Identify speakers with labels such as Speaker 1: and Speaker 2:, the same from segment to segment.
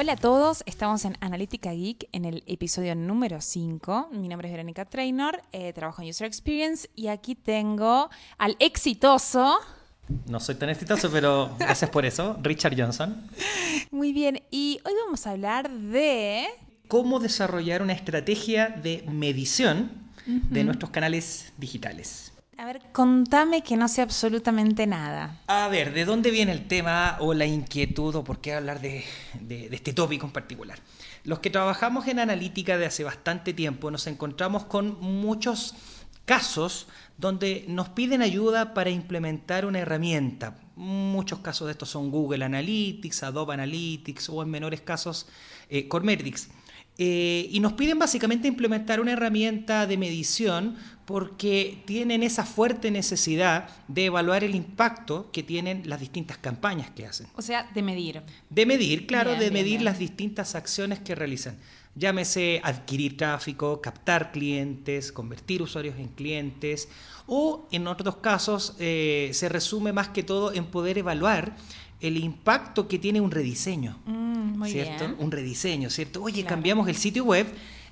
Speaker 1: Hola a todos, estamos en Analítica Geek en el episodio número 5. Mi nombre es Verónica Trainor, eh, trabajo en User Experience y aquí tengo al exitoso.
Speaker 2: No soy tan exitoso, pero gracias por eso, Richard Johnson.
Speaker 1: Muy bien, y hoy vamos a hablar de...
Speaker 2: Cómo desarrollar una estrategia de medición de nuestros canales digitales.
Speaker 1: A ver, contame que no sé absolutamente nada.
Speaker 2: A ver, ¿de dónde viene el tema o la inquietud o por qué hablar de, este tópico en particular? Los que trabajamos en analítica de hace bastante tiempo nos encontramos con muchos casos donde nos piden ayuda para implementar una herramienta. Muchos casos de estos son Google Analytics, Adobe Analytics o en menores casos eh, Cormetrics. Eh, y nos piden básicamente implementar una herramienta de medición porque tienen esa fuerte necesidad de evaluar el impacto que tienen las distintas campañas que hacen.
Speaker 1: O sea, de medir.
Speaker 2: De medir, claro,
Speaker 1: Bien,
Speaker 2: de
Speaker 1: bien,
Speaker 2: medir
Speaker 1: bien.
Speaker 2: las distintas acciones que realizan. Llámese adquirir tráfico, captar clientes, convertir usuarios en clientes o en otros casos eh, se resume más que todo en poder evaluar el impacto que tiene un rediseño.
Speaker 1: Mm, muy
Speaker 2: ¿cierto?
Speaker 1: bien.
Speaker 2: Un rediseño, ¿cierto? Oye,
Speaker 1: Claro.
Speaker 2: cambiamos el sitio web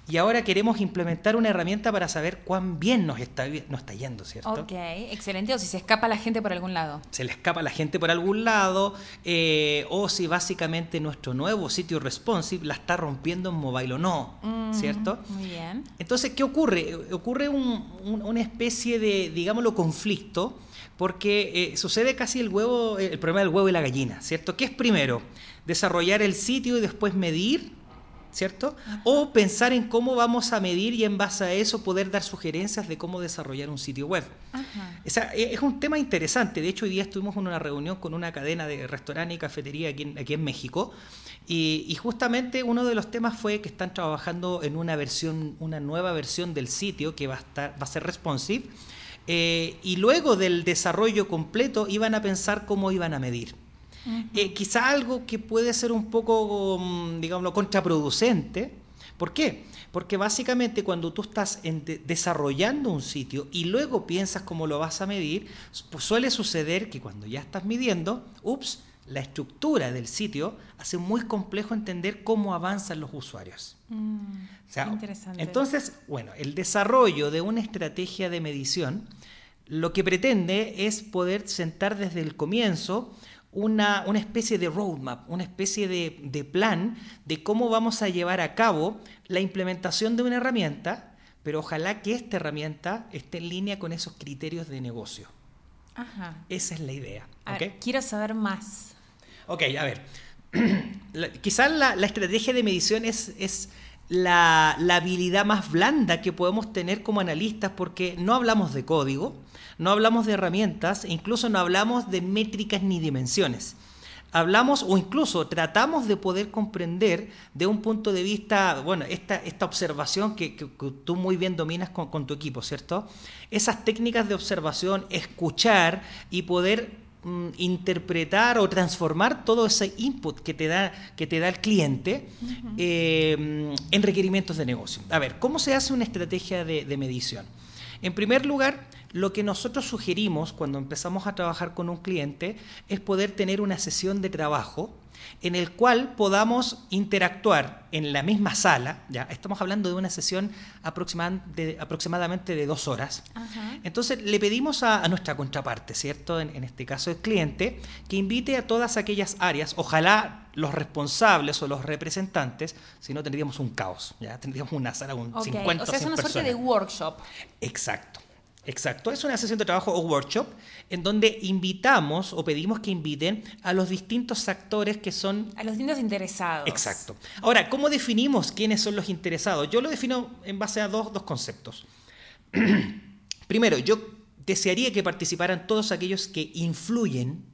Speaker 2: y ahora queremos implementar una herramienta para saber cuán bien nos está, vi- nos está yendo, ¿cierto?
Speaker 1: Ok, excelente. O si se escapa la gente por algún lado.
Speaker 2: Se le escapa la gente por algún lado, eh, o si básicamente nuestro nuevo sitio responsive la está rompiendo en mobile o no,
Speaker 1: Mm,
Speaker 2: ¿cierto?
Speaker 1: Muy bien.
Speaker 2: Entonces, ¿qué ocurre? Ocurre un- un- una especie de, digámoslo, conflicto, porque eh, sucede casi el huevo, el problema del huevo y la gallina, ¿cierto? ¿Qué es primero? ¿Desarrollar el sitio y después medir? ¿Cierto? O pensar en cómo vamos a medir y en base a eso poder dar sugerencias de cómo desarrollar un sitio web.
Speaker 1: Ajá.
Speaker 2: O sea, e- es un tema interesante. De hecho, hoy día estuvimos en una reunión con una cadena de restaurante y cafetería aquí en, aquí en México. Y, y justamente uno de los temas fue que están trabajando en una versión, una nueva versión del sitio que va a, estar, va a ser responsive. Eh, y luego del desarrollo completo iban a pensar cómo iban a medir. Eh, quizá algo que puede ser un poco, mm, digámoslo, contraproducente. ¿Por qué? Porque básicamente cuando tú estás en de- desarrollando un sitio y luego piensas cómo lo vas a medir, pues suele suceder que cuando ya estás midiendo, ups, la estructura del sitio hace muy complejo entender cómo avanzan los usuarios.
Speaker 1: Mm,
Speaker 2: O sea,
Speaker 1: interesante.
Speaker 2: Entonces, bueno, el desarrollo de una estrategia de medición lo que pretende es poder sentar desde el comienzo una, una especie de roadmap, una especie de, de plan de cómo vamos a llevar a cabo la implementación de una herramienta, pero ojalá que esta herramienta esté en línea con esos criterios de negocio.
Speaker 1: Ajá.
Speaker 2: Esa es la idea.
Speaker 1: Quiero saber más.
Speaker 2: Ok, a ver. Quizás la, la estrategia de medición es, es la, la habilidad más blanda que podemos tener como analistas porque no hablamos de código, no hablamos de herramientas, e incluso no hablamos de métricas ni dimensiones. Hablamos o incluso tratamos de poder comprender de un punto de vista, bueno, esta, esta observación que, que- que tú muy bien dominas con, con tu equipo, ¿cierto? Esas técnicas de observación, escuchar y poder mm, interpretar o transformar todo ese input que te da, que te da el cliente eh, en requerimientos de negocio. A ver, ¿cómo se hace una estrategia de, de medición? En primer lugar, lo que nosotros sugerimos cuando empezamos a trabajar con un cliente es poder tener una sesión de trabajo en el cual podamos interactuar en la misma sala, ya estamos hablando de una sesión de- aproximadamente de dos horas,
Speaker 1: Ajá.
Speaker 2: entonces le pedimos a, a nuestra contraparte, ¿cierto? En, en este caso el cliente, que invite a todas aquellas áreas, ojalá los responsables o los representantes, si no tendríamos un caos, ya tendríamos una sala con
Speaker 1: Ok,
Speaker 2: 50
Speaker 1: o sea, es
Speaker 2: 100
Speaker 1: una suerte de
Speaker 2: personas.
Speaker 1: workshop.
Speaker 2: Exacto. Exacto, es una sesión de trabajo o workshop en donde invitamos o pedimos que inviten a los distintos actores que son
Speaker 1: A los distintos interesados.
Speaker 2: Exacto. Ahora, ¿cómo definimos quiénes son los interesados? Yo lo defino en base a dos, dos conceptos. Primero, yo desearía que participaran todos aquellos que influyen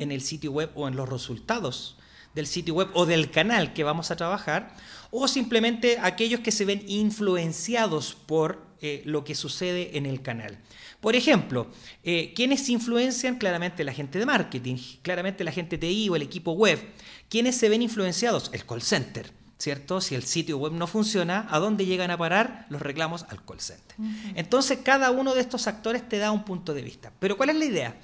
Speaker 2: en el sitio web o en los resultados del sitio web o del canal que vamos a trabajar, o simplemente aquellos que se ven influenciados por eh, lo que sucede en el canal. Por ejemplo, eh, ¿quiénes influencian? Claramente la gente de marketing, claramente la gente de TI o el equipo web. ¿Quiénes se ven influenciados? El call center. ¿Cierto? Si el sitio web no funciona, ¿a dónde llegan a parar los reclamos al call center? Entonces, cada uno de estos actores te da un punto de vista. Pero ¿cuál es la idea?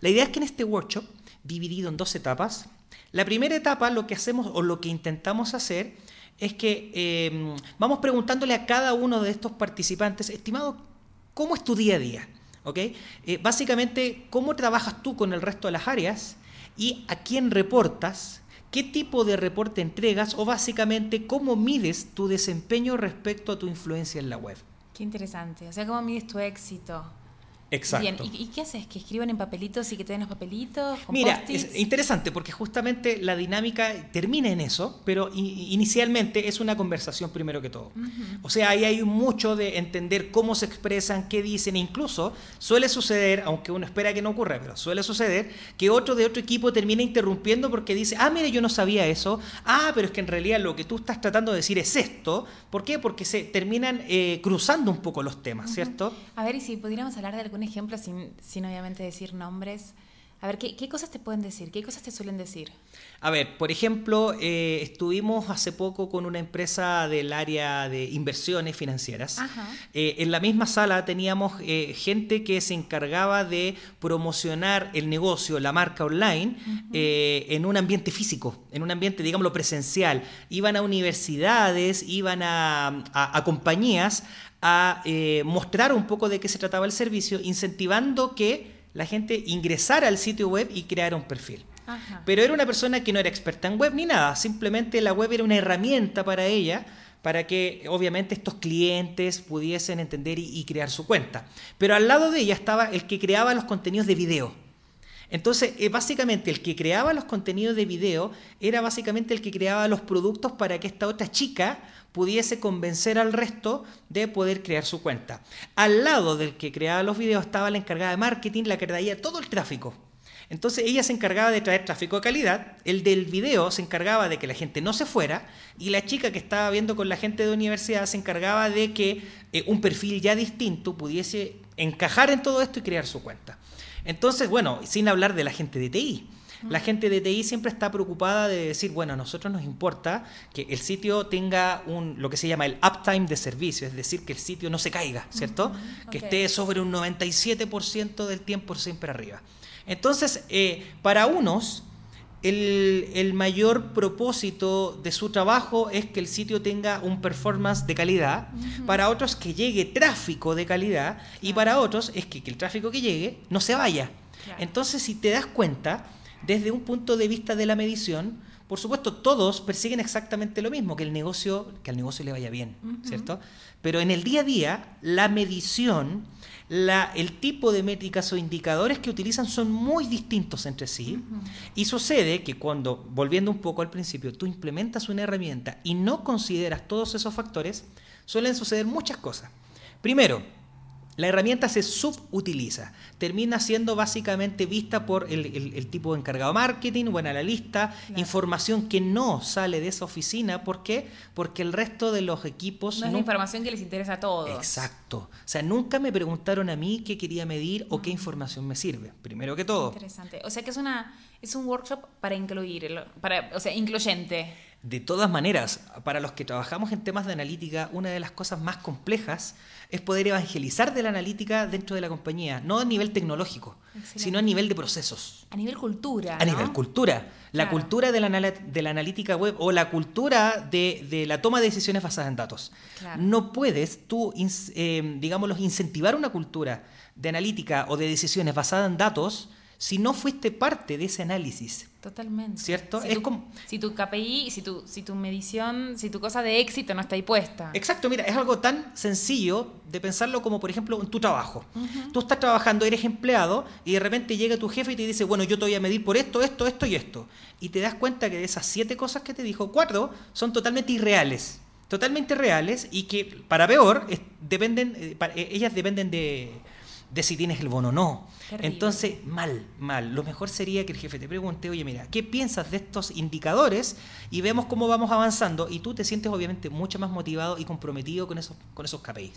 Speaker 2: La idea es que en este workshop, dividido en dos etapas, La primera etapa lo que hacemos o lo que intentamos hacer es que em, vamos preguntándole a cada uno de estos participantes, estimado, ¿cómo es tu día a día? ¿Ok? Eh, básicamente, ¿cómo trabajas tú con el resto de las áreas? ¿Y a quién reportas? ¿Qué tipo de reporte entregas? O básicamente, ¿cómo mides tu desempeño respecto a tu influencia en la web?
Speaker 1: Qué interesante. O sea, ¿cómo mides tu éxito?
Speaker 2: Exacto.
Speaker 1: Bien, ¿Y, qué haces? ¿Que escriban en papelitos y que te den los papelitos?
Speaker 2: Mira, es interesante porque justamente la dinámica termina en eso, pero inicialmente es una conversación primero que todo. O sea, ahí hay mucho de entender cómo se expresan, qué dicen, e incluso suele suceder, aunque uno espera que no ocurra, pero suele suceder que otro de otro equipo termina interrumpiendo porque dice, ah, mire, yo no sabía eso, ah, pero es que en realidad lo que tú estás tratando de decir es esto. ¿Por qué? Porque se terminan eh, cruzando un poco los temas, ¿cierto?
Speaker 1: A ver, y si pudiéramos hablar de algún ejemplo, sin, sin obviamente decir nombres. A ver, ¿qué, cosas te pueden decir? ¿Qué cosas te suelen decir?
Speaker 2: A ver, por ejemplo, eh, estuvimos hace poco con una empresa del área de inversiones financieras. Eh, en la misma sala teníamos eh, gente que se encargaba de promocionar el negocio, la marca online, en un ambiente físico, en un ambiente, digámoslo, presencial. Iban a universidades, iban a, a compañías a eh, mostrar un poco de qué se trataba el servicio, incentivando que la gente ingresara al sitio web y creara un perfil. Pero era una persona que no era experta en web ni nada, simplemente la web era una herramienta para ella, para que obviamente estos clientes pudiesen entender y, crear su cuenta. Pero al lado de ella estaba el que creaba los contenidos de video. Entonces, eh, básicamente el que creaba los contenidos de video era básicamente el que creaba los productos para que esta otra chica pudiese convencer al resto de poder crear su cuenta. Al lado del que creaba los videos estaba la encargada de marketing, la que traía todo el tráfico. Entonces ella se encargaba de traer tráfico de calidad, el del video se encargaba de que la gente no se fuera y la chica que estaba viendo con la gente de universidad se encargaba de que eh, un perfil ya distinto pudiese encajar en todo esto y crear su cuenta. Entonces, bueno, sin hablar de la gente de TI. La gente de TI siempre está preocupada de decir, bueno, a nosotros nos importa que el sitio tenga un, lo que se llama el uptime de servicio, es decir, que el sitio no se caiga, ¿cierto? Que esté sobre un 97% del tiempo siempre arriba. Entonces, eh, para unos, el, mayor propósito de su trabajo es que el sitio tenga un performance de calidad, para otros que llegue tráfico de calidad y para otros es que, el tráfico que llegue no se vaya. Entonces, si te das cuenta, desde un punto de vista de la medición, por supuesto, todos persiguen exactamente lo mismo, que el negocio, que al negocio le vaya bien, ¿cierto? Pero en el día a día, la medición, la, el tipo de métricas o indicadores que utilizan son muy distintos entre sí. Y sucede que cuando, volviendo un poco al principio, tú implementas una herramienta y no consideras todos esos factores, suelen suceder muchas cosas. Primero, la herramienta se subutiliza, termina siendo básicamente vista por el, tipo de encargado de marketing o analista, información que no sale de esa oficina. ¿Por qué? Porque el resto de los equipos...
Speaker 1: No, es la información que les interesa a todos.
Speaker 2: Exacto. O sea, nunca me preguntaron a mí qué quería medir o qué información me sirve, primero que todo.
Speaker 1: Interesante. O sea que es, una, es un workshop para incluir, para, o sea, incluyente.
Speaker 2: De todas maneras, para los que trabajamos en temas de analítica, una de las cosas más complejas es poder evangelizar de la analítica dentro de la compañía, no a nivel tecnológico, sino a nivel de procesos.
Speaker 1: A nivel cultura.
Speaker 2: A nivel cultura. La cultura de la, de la, analítica web o la cultura de, la toma de decisiones basadas en datos. No puedes tú, eh, digamos, incentivar una cultura de analítica o de decisiones basadas en datos si no fuiste parte de ese análisis.
Speaker 1: Totalmente.
Speaker 2: ¿Cierto?
Speaker 1: Si es tu, como... si tu KPI, si tu, si tu medición, si tu cosa de éxito no está ahí puesta.
Speaker 2: Exacto, mira, es algo tan sencillo de pensarlo como, por ejemplo, en tu trabajo. Tú estás trabajando, eres empleado y de repente llega tu jefe y te dice, bueno, yo te voy a medir por esto, esto, esto y esto. Y te das cuenta que de esas siete cosas que te dijo, cuatro son totalmente irreales. Totalmente reales y que, para peor, dependen, eh, eh, ellas dependen de de si tienes el bono o no. Entonces, mal, mal. Lo mejor sería que el jefe te pregunte, oye, mira, ¿qué piensas de estos indicadores? Y vemos cómo vamos avanzando y tú te sientes obviamente mucho más motivado y comprometido con esos, con esos KPIs.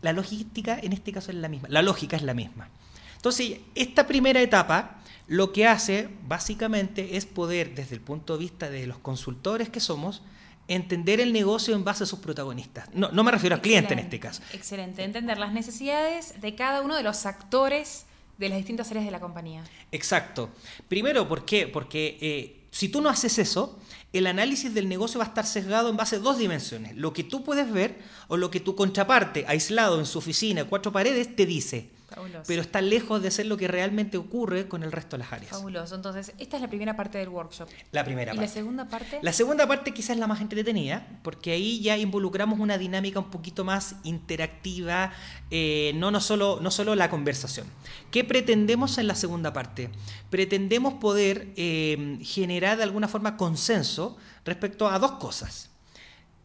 Speaker 2: La logística en este caso es la misma, la lógica es la misma. Entonces, esta primera etapa lo que hace básicamente es poder, desde el punto de vista de los consultores que somos, entender el negocio en base a sus protagonistas. No, no me refiero al cliente en este caso.
Speaker 1: Excelente, entender las necesidades de cada uno de los actores de las distintas áreas de la compañía.
Speaker 2: Exacto. Primero, ¿por qué? Porque eh, si tú no haces eso, el análisis del negocio va a estar sesgado en base a dos dimensiones. Lo que tú puedes ver o lo que tu contraparte, aislado en su oficina, cuatro paredes, te dice.
Speaker 1: Fabuloso.
Speaker 2: Pero está lejos de ser lo que realmente ocurre con el resto de las áreas.
Speaker 1: Fabuloso. Entonces, esta es la primera parte del workshop.
Speaker 2: La primera
Speaker 1: ¿Y
Speaker 2: parte.
Speaker 1: la segunda parte?
Speaker 2: La segunda parte quizás es la más entretenida, porque ahí ya involucramos una dinámica un poquito más interactiva, eh, no, no, solo, no solo la conversación. ¿Qué pretendemos en la segunda parte? Pretendemos poder eh, generar de alguna forma consenso respecto a dos cosas.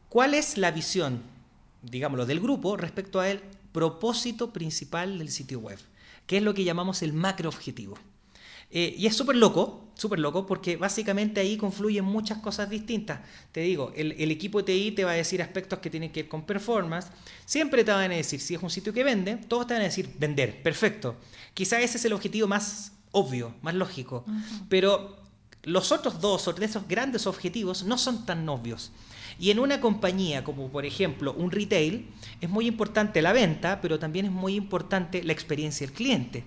Speaker 2: ¿Cuál es la visión, digámoslo, del grupo respecto al propósito principal del sitio web? que es lo que llamamos el macro objetivo. Eh, y es súper loco, súper loco, porque básicamente ahí confluyen muchas cosas distintas. Te digo, el, el, equipo de TI te va a decir aspectos que tienen que ver con performance. Siempre te van a decir, si es un sitio que vende, todos te van a decir vender, perfecto. Quizá ese es el objetivo más obvio, más lógico. Uh -huh. Pero los otros dos o tres esos grandes objetivos no son tan obvios. Y en una compañía como por ejemplo un retail, es muy importante la venta, pero también es muy importante la experiencia del cliente.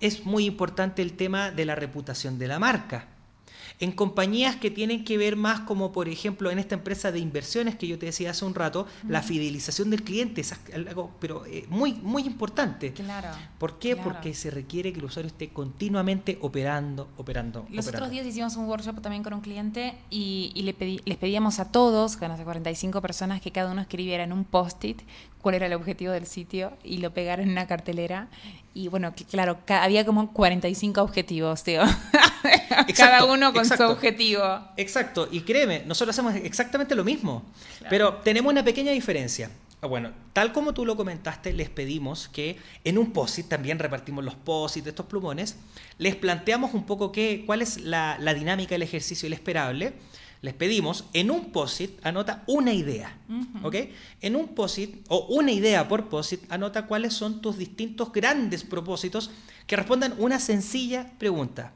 Speaker 2: Es muy importante el tema de la reputación de la marca. En compañías que tienen que ver más como por ejemplo en esta empresa de inversiones que yo te decía hace un rato, la fidelización del cliente es algo pero eh, muy muy importante.
Speaker 1: Claro.
Speaker 2: ¿Por qué?
Speaker 1: claro.
Speaker 2: Porque se requiere que el usuario esté continuamente operando, operando.
Speaker 1: Los
Speaker 2: operando.
Speaker 1: otros días hicimos un workshop también con un cliente y, y le pedí, les pedíamos a todos, las 45 personas, que cada uno escribiera en un post-it cuál era el objetivo del sitio y lo pegaron en una cartelera. Y bueno, claro, había como 45 objetivos, tío.
Speaker 2: Exacto,
Speaker 1: Cada uno con
Speaker 2: exacto,
Speaker 1: su objetivo.
Speaker 2: Exacto, y créeme, nosotros hacemos exactamente lo mismo, claro. pero tenemos una pequeña diferencia. Ah, Bueno, tal como tú lo comentaste, les pedimos que en un POSIT, también repartimos los POSIT de estos plumones, les planteamos un poco qué, cuál es la, la dinámica del ejercicio, el esperable, les pedimos, en un POSIT anota una idea, uh -huh. ¿ok? En un POSIT, o una idea por POSIT, anota cuáles son tus distintos grandes propósitos que respondan una sencilla pregunta.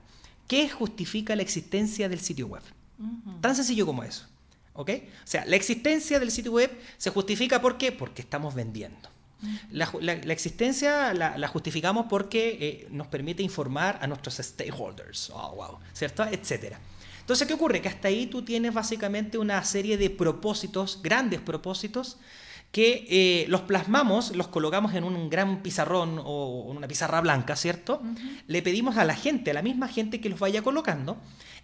Speaker 2: ¿Qué justifica la existencia del sitio web? Uh -huh. Tan sencillo como eso, ¿ok? O sea, la existencia del sitio web se justifica ¿por qué? Porque estamos vendiendo. La, la, la, existencia la, la justificamos porque eh, nos permite informar a nuestros stakeholders, oh, wow, ¿cierto? Etcétera. Entonces, ¿qué ocurre? Que hasta ahí tú tienes básicamente una serie de propósitos, grandes propósitos, que eh, los plasmamos, los colocamos en un gran pizarrón o en una pizarra blanca, ¿cierto? Uh -huh. Le pedimos a la gente, a la misma gente que los vaya colocando,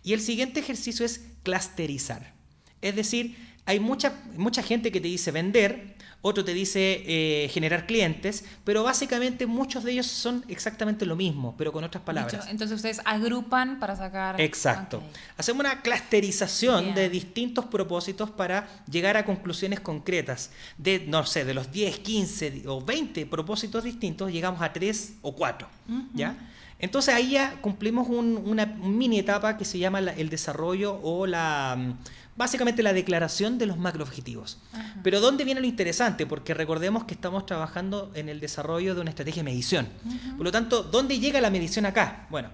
Speaker 2: y el siguiente ejercicio es clusterizar. Es decir, hay mucha, mucha gente que te dice vender, otro te dice eh, generar clientes, pero básicamente muchos de ellos son exactamente lo mismo, pero con otras palabras.
Speaker 1: Entonces ustedes agrupan para sacar...
Speaker 2: Exacto. Okay. Hacemos una clusterización Bien. de distintos propósitos para llegar a conclusiones concretas. De, no sé, de los 10, 15 o 20 propósitos distintos, llegamos a 3 o 4. Uh -huh. ¿Ya? Entonces ahí ya cumplimos un, una mini etapa que se llama la, el desarrollo o la básicamente la declaración de los macroobjetivos. Ajá. Pero ¿dónde viene lo interesante? Porque recordemos que estamos trabajando en el desarrollo de una estrategia de medición. Ajá. Por lo tanto, ¿dónde llega la medición acá? Bueno,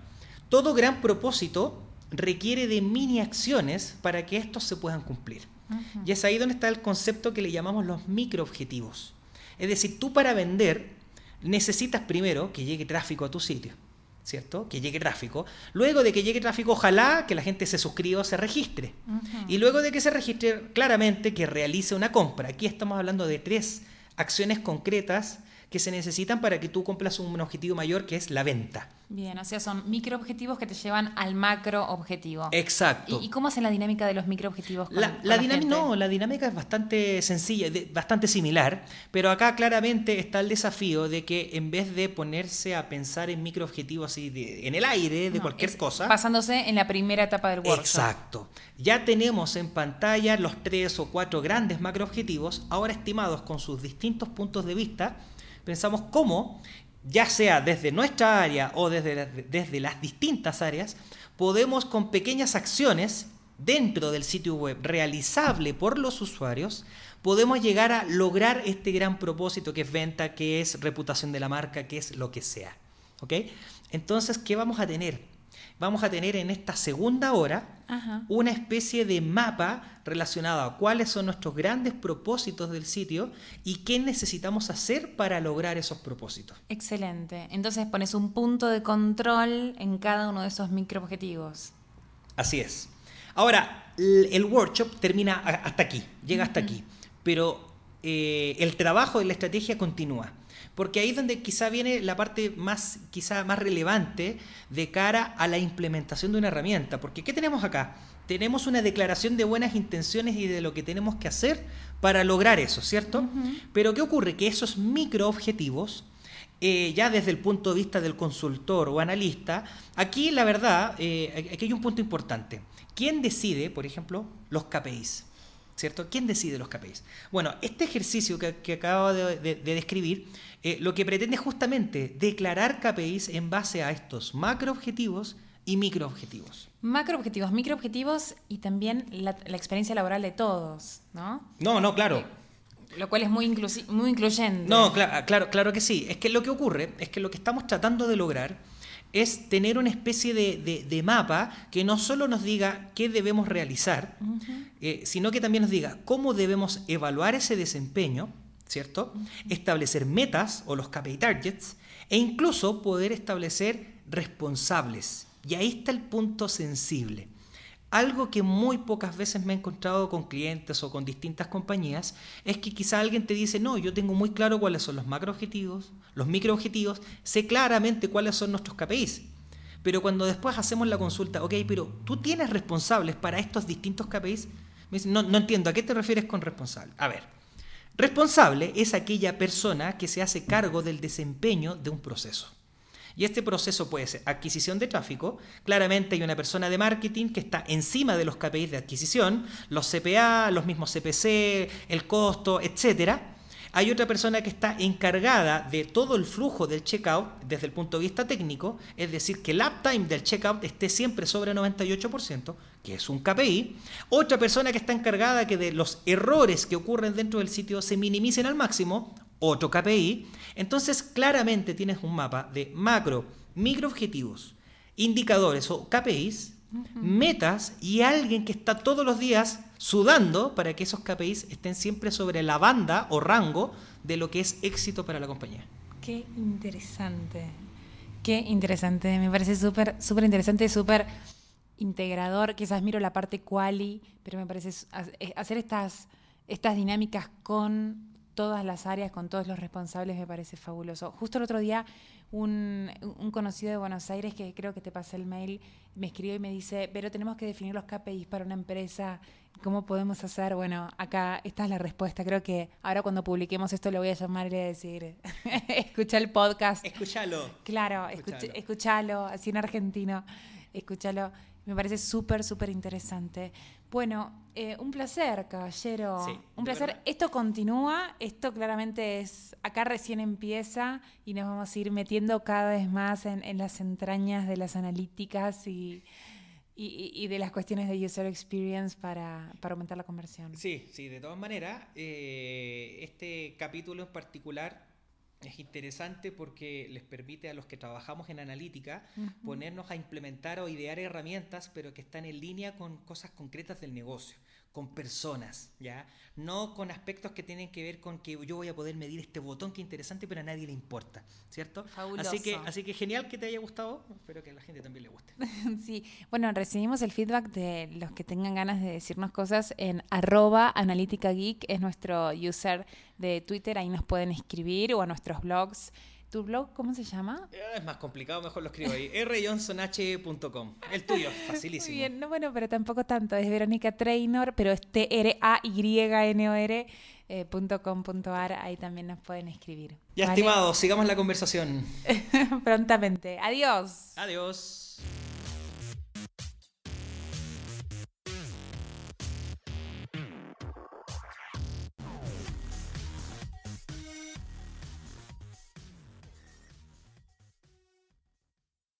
Speaker 2: todo gran propósito requiere de mini acciones para que estos se puedan cumplir. Ajá. Y es ahí donde está el concepto que le llamamos los microobjetivos. Es decir, tú para vender necesitas primero que llegue tráfico a tu sitio. ¿Cierto? Que llegue tráfico. Luego de que llegue tráfico, ojalá que la gente se suscriba o se registre. Uh -huh. Y luego de que se registre, claramente que realice una compra. Aquí estamos hablando de tres acciones concretas que se necesitan para que tú cumplas un objetivo mayor que es la venta.
Speaker 1: Bien, o sea, son microobjetivos que te llevan al macro objetivo.
Speaker 2: Exacto.
Speaker 1: ¿Y, y cómo hacen la dinámica de los microobjetivos? Con,
Speaker 2: la,
Speaker 1: con
Speaker 2: la,
Speaker 1: la
Speaker 2: dinámica, no, la dinámica es bastante sencilla, de, bastante similar, pero acá claramente está el desafío de que en vez de ponerse a pensar en microobjetivos así de, en el aire, de
Speaker 1: no,
Speaker 2: cualquier cosa.
Speaker 1: Basándose en la primera etapa del workshop.
Speaker 2: Exacto. Ya tenemos en pantalla los tres o cuatro grandes macroobjetivos, ahora estimados con sus distintos puntos de vista. Pensamos cómo ya sea desde nuestra área o desde, desde las distintas áreas, podemos con pequeñas acciones dentro del sitio web realizable por los usuarios, podemos llegar a lograr este gran propósito que es venta, que es reputación de la marca, que es lo que sea. ¿Ok? Entonces, ¿qué vamos a tener? Vamos a tener en esta segunda hora
Speaker 1: Ajá.
Speaker 2: una especie de mapa relacionado a cuáles son nuestros grandes propósitos del sitio y qué necesitamos hacer para lograr esos propósitos.
Speaker 1: Excelente. Entonces pones un punto de control en cada uno de esos microobjetivos.
Speaker 2: Así es. Ahora, el workshop termina hasta aquí, llega hasta aquí, pero eh, el trabajo de la estrategia continúa. Porque ahí es donde quizá viene la parte más, quizá más relevante de cara a la implementación de una herramienta. Porque ¿qué tenemos acá? Tenemos una declaración de buenas intenciones y de lo que tenemos que hacer para lograr eso, ¿cierto? Pero ¿qué ocurre? Que esos microobjetivos eh, ya desde el punto de vista del consultor o analista, aquí la verdad, eh, aquí hay un punto importante. ¿Quién decide, por ejemplo, los KPIs? ¿Cierto? ¿Quién decide los KPIs? Bueno, este ejercicio que, que acabo de, de- de describir, eh, lo que pretende es justamente declarar KPIs en base a estos macroobjetivos y microobjetivos.
Speaker 1: Macroobjetivos, microobjetivos y también la, la experiencia laboral de todos, ¿no?
Speaker 2: No, no, claro.
Speaker 1: Lo cual es muy, muy incluyente.
Speaker 2: No, cla- claro, claro que sí. Es que lo que ocurre es que lo que estamos tratando de lograr es tener una especie de, de- de mapa que no solo nos diga qué debemos realizar, eh, sino que también nos diga cómo debemos evaluar ese desempeño, ¿cierto? Establecer metas o los KPI targets e incluso poder establecer responsables. Y ahí está el punto sensible. Algo que muy pocas veces me he encontrado con clientes o con distintas compañías es que quizá alguien te dice, no, yo tengo muy claro cuáles son los macroobjetivos, los microobjetivos, sé claramente cuáles son nuestros KPIs. Pero cuando después hacemos la consulta, ok, pero tú tienes responsables para estos distintos KPIs, me no, no entiendo, ¿a qué te refieres con responsable? A ver, responsable es aquella persona que se hace cargo del desempeño de un proceso. Y este proceso puede ser adquisición de tráfico. Claramente hay una persona de marketing que está encima de los KPIs de adquisición, los CPA, los mismos CPC, el costo, etcétera. Hay otra persona que está encargada de todo el flujo del checkout desde el punto de vista técnico, es decir, que el uptime del checkout esté siempre sobre 98%, que es un KPI. Otra persona que está encargada que de los errores que ocurren dentro del sitio se minimicen al máximo, otro KPI. Entonces, claramente tienes un mapa de macro, microobjetivos, indicadores o KPIs, metas y alguien que está todos los días sudando para que esos KPIs estén siempre sobre la banda o rango de lo que es éxito para la compañía.
Speaker 1: Qué interesante. Qué interesante. Me parece súper, súper interesante, súper integrador. Quizás miro la parte quali, pero me parece eh, hacer estas, estas dinámicas con todas las áreas, con todos los responsables, me parece fabuloso. Justo el otro día, un, un conocido de Buenos Aires, que creo que te pasé el mail, me escribió y me dice, pero tenemos que definir los KPIs para una empresa, ¿cómo podemos hacer? Bueno, acá esta es la respuesta. Creo que ahora cuando publiquemos esto le voy a llamar y le voy a decir, escucha el podcast.
Speaker 2: Escúchalo.
Speaker 1: Claro,
Speaker 2: escuchalo,
Speaker 1: así en argentino, escúchalo. Me parece súper, súper interesante. Bueno, eh, un placer, caballero.
Speaker 2: Sí,
Speaker 1: un placer.
Speaker 2: verdad.
Speaker 1: Esto continúa, esto claramente es, acá recién empieza y nos vamos a ir metiendo cada vez más en, en las entrañas de las analíticas y, y- y de las cuestiones de user experience para, para aumentar la conversión.
Speaker 2: Sí, sí, de todas maneras, eh, este capítulo en particular es interesante porque les permite a los que trabajamos en analítica ponernos a implementar o idear herramientas, pero que están en línea con cosas concretas del negocio, con personas, ¿ya? No con aspectos que tienen que ver con que yo voy a poder medir este botón, que interesante, pero a nadie le importa, ¿cierto?
Speaker 1: Fabuloso.
Speaker 2: Así que, así que genial que te haya gustado, espero que a la gente también le guste.
Speaker 1: Sí, bueno, recibimos el feedback de los que tengan ganas de decirnos cosas en arroba analítica geek, es nuestro user de Twitter, ahí nos pueden escribir o a nuestros blogs. ¿Tu blog cómo se llama?
Speaker 2: Eh, Es más complicado, mejor lo escribo ahí. rjohnsonh.com. El tuyo, facilísimo.
Speaker 1: Muy bien, no, bueno, pero tampoco tanto, es Verónica Trainor, pero es T-R-A-Y-N-O-R eh, punto ahí también nos pueden escribir.
Speaker 2: Ya,
Speaker 1: ¿vale?
Speaker 2: estimados, sigamos la conversación.
Speaker 1: Prontamente. Adiós.
Speaker 2: Adiós.